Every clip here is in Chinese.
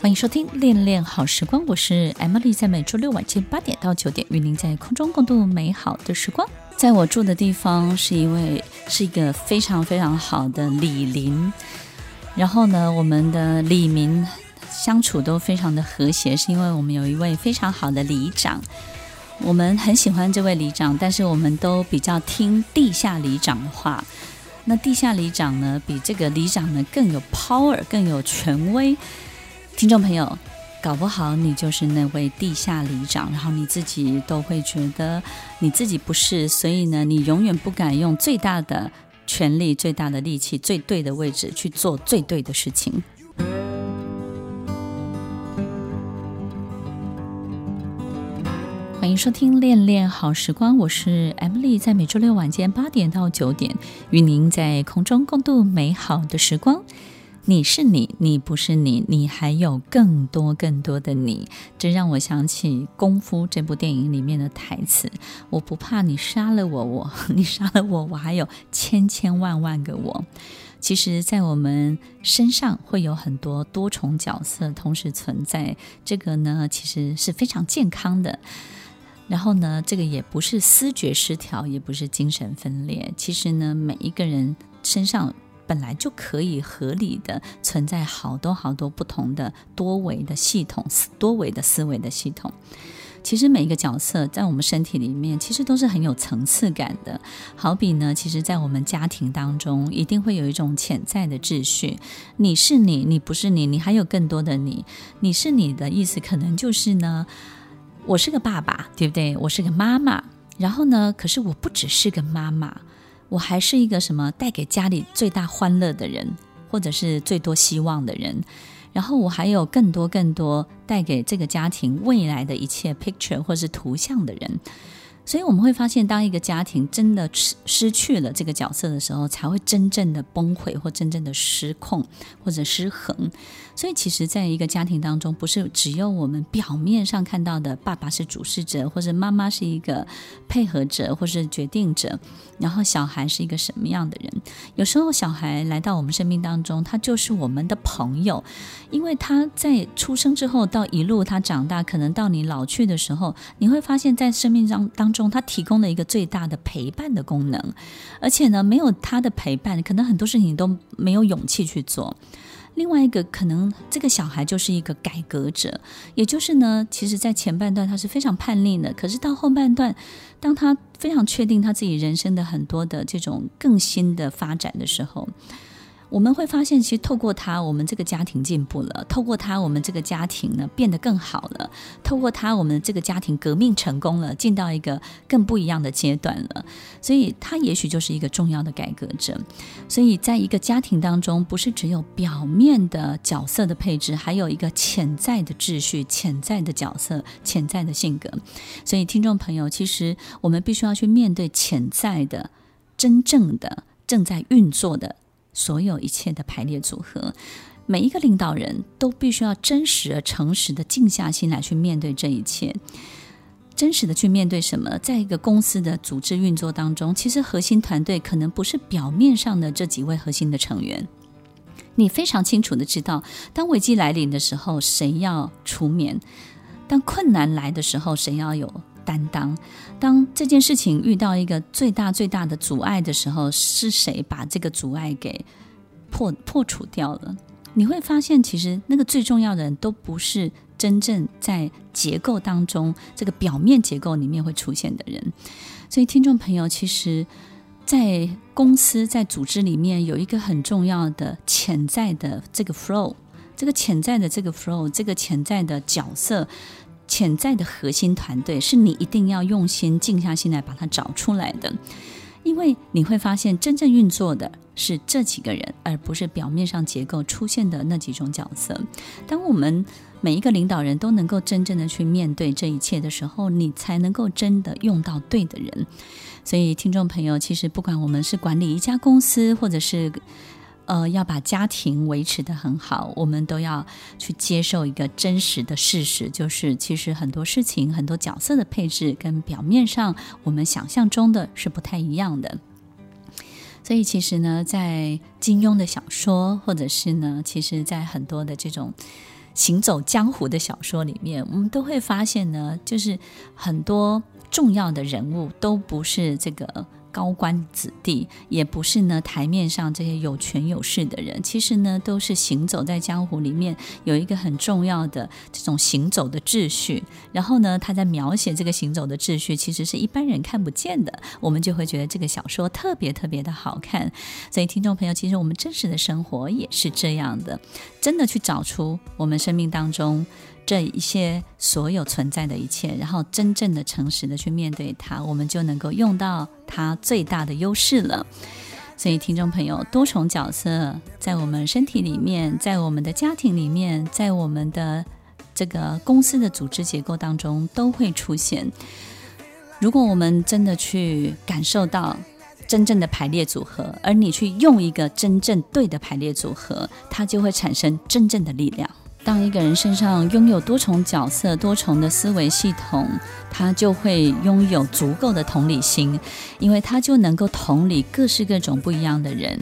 欢迎收听《恋恋好时光》，我是 Emily，在每周六晚间八点到九点，与您在空中共度美好的时光。在我住的地方是一位是一个非常非常好的里邻，然后呢，我们的李明相处都非常的和谐，是因为我们有一位非常好的里长，我们很喜欢这位里长，但是我们都比较听地下里长的话。那地下里长呢，比这个里长呢更有 power，更有权威。听众朋友，搞不好你就是那位地下里长，然后你自己都会觉得你自己不是，所以呢，你永远不敢用最大的权力、最大的力气、最对的位置去做最对的事情。欢迎收听《恋恋好时光》，我是 Emily，在每周六晚间八点到九点，与您在空中共度美好的时光。你是你，你不是你，你还有更多更多的你。这让我想起《功夫》这部电影里面的台词：“我不怕你杀了我，我 你杀了我，我还有千千万万个我。”其实，在我们身上会有很多多重角色同时存在，这个呢，其实是非常健康的。然后呢，这个也不是思觉失调，也不是精神分裂。其实呢，每一个人身上。本来就可以合理的存在好多好多不同的多维的系统，多维的思维的系统。其实每一个角色在我们身体里面，其实都是很有层次感的。好比呢，其实，在我们家庭当中，一定会有一种潜在的秩序。你是你，你不是你，你还有更多的你。你是你的意思，可能就是呢，我是个爸爸，对不对？我是个妈妈。然后呢，可是我不只是个妈妈。我还是一个什么带给家里最大欢乐的人，或者是最多希望的人，然后我还有更多更多带给这个家庭未来的一切 picture 或是图像的人。所以我们会发现，当一个家庭真的失失去了这个角色的时候，才会真正的崩溃，或真正的失控，或者失衡。所以，其实，在一个家庭当中，不是只有我们表面上看到的爸爸是主事者，或者妈妈是一个配合者，或是决定者，然后小孩是一个什么样的人。有时候，小孩来到我们生命当中，他就是我们的朋友，因为他在出生之后到一路他长大，可能到你老去的时候，你会发现在生命当当中。中，他提供了一个最大的陪伴的功能，而且呢，没有他的陪伴，可能很多事情都没有勇气去做。另外一个，可能这个小孩就是一个改革者，也就是呢，其实，在前半段他是非常叛逆的，可是到后半段，当他非常确定他自己人生的很多的这种更新的发展的时候。我们会发现，其实透过他，我们这个家庭进步了；透过他，我们这个家庭呢变得更好了；透过他，我们这个家庭革命成功了，进到一个更不一样的阶段了。所以，他也许就是一个重要的改革者。所以，在一个家庭当中，不是只有表面的角色的配置，还有一个潜在的秩序、潜在的角色、潜在的性格。所以，听众朋友，其实我们必须要去面对潜在的、真正的、正在运作的。所有一切的排列组合，每一个领导人都必须要真实而诚实的静下心来去面对这一切，真实的去面对什么？在一个公司的组织运作当中，其实核心团队可能不是表面上的这几位核心的成员。你非常清楚的知道，当危机来临的时候，谁要出面；当困难来的时候，谁要有。担当，当这件事情遇到一个最大最大的阻碍的时候，是谁把这个阻碍给破破除掉了？你会发现，其实那个最重要的人都不是真正在结构当中这个表面结构里面会出现的人。所以，听众朋友，其实，在公司在组织里面有一个很重要的潜在的这个 flow，这个潜在的这个 flow，这个潜在的角色。潜在的核心团队是你一定要用心静下心来把它找出来的，因为你会发现真正运作的是这几个人，而不是表面上结构出现的那几种角色。当我们每一个领导人都能够真正的去面对这一切的时候，你才能够真的用到对的人。所以，听众朋友，其实不管我们是管理一家公司，或者是呃，要把家庭维持得很好，我们都要去接受一个真实的事实，就是其实很多事情、很多角色的配置跟表面上我们想象中的是不太一样的。所以，其实呢，在金庸的小说，或者是呢，其实在很多的这种行走江湖的小说里面，我们都会发现呢，就是很多重要的人物都不是这个。高官子弟也不是呢，台面上这些有权有势的人，其实呢，都是行走在江湖里面，有一个很重要的这种行走的秩序。然后呢，他在描写这个行走的秩序，其实是一般人看不见的，我们就会觉得这个小说特别特别的好看。所以，听众朋友，其实我们真实的生活也是这样的，真的去找出我们生命当中。这一些所有存在的一切，然后真正的诚实的去面对它，我们就能够用到它最大的优势了。所以，听众朋友，多重角色在我们身体里面，在我们的家庭里面，在我们的这个公司的组织结构当中都会出现。如果我们真的去感受到真正的排列组合，而你去用一个真正对的排列组合，它就会产生真正的力量。当一个人身上拥有多重角色、多重的思维系统，他就会拥有足够的同理心，因为他就能够同理各式各种不一样的人。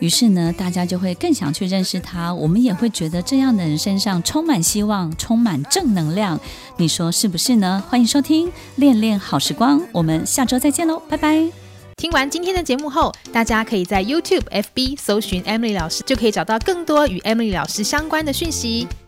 于是呢，大家就会更想去认识他。我们也会觉得这样的人身上充满希望、充满正能量。你说是不是呢？欢迎收听《恋恋好时光》，我们下周再见喽，拜拜。听完今天的节目后，大家可以在 YouTube、FB 搜寻 Emily 老师，就可以找到更多与 Emily 老师相关的讯息。